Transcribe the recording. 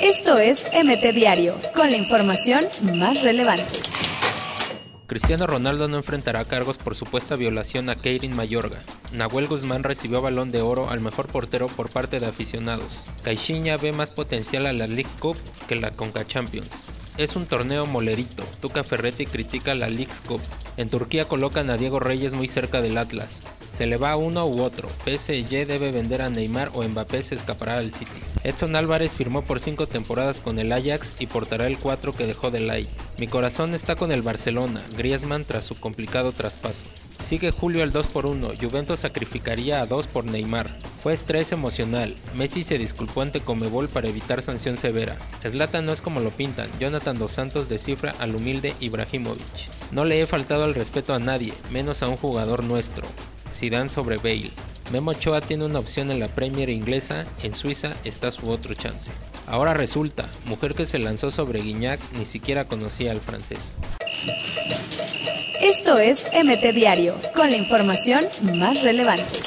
Esto es MT Diario, con la información más relevante. Cristiano Ronaldo no enfrentará cargos por supuesta violación a Keirin Mayorga. Nahuel Guzmán recibió balón de oro al mejor portero por parte de aficionados. Caixinha ve más potencial a la League Cup que la Conca Champions. Es un torneo molerito. Tuca Ferretti critica la League Cup. En Turquía colocan a Diego Reyes muy cerca del Atlas. Se le va uno u otro. PSG debe vender a Neymar o Mbappé se escapará al City. Edson Álvarez firmó por 5 temporadas con el Ajax y portará el 4 que dejó del Lai. Mi corazón está con el Barcelona, Griezmann tras su complicado traspaso. Sigue Julio el 2 por 1, Juventus sacrificaría a 2 por Neymar. Fue estrés emocional, Messi se disculpó ante Comebol para evitar sanción severa. Zlatan no es como lo pintan, Jonathan Dos Santos descifra al humilde Ibrahimovic. No le he faltado el respeto a nadie, menos a un jugador nuestro. Zidane sobre Bale. Memo Ochoa tiene una opción en la Premier inglesa, en Suiza está su otro chance. Ahora resulta, mujer que se lanzó sobre Guignac ni siquiera conocía al francés. Esto es MT Diario, con la información más relevante.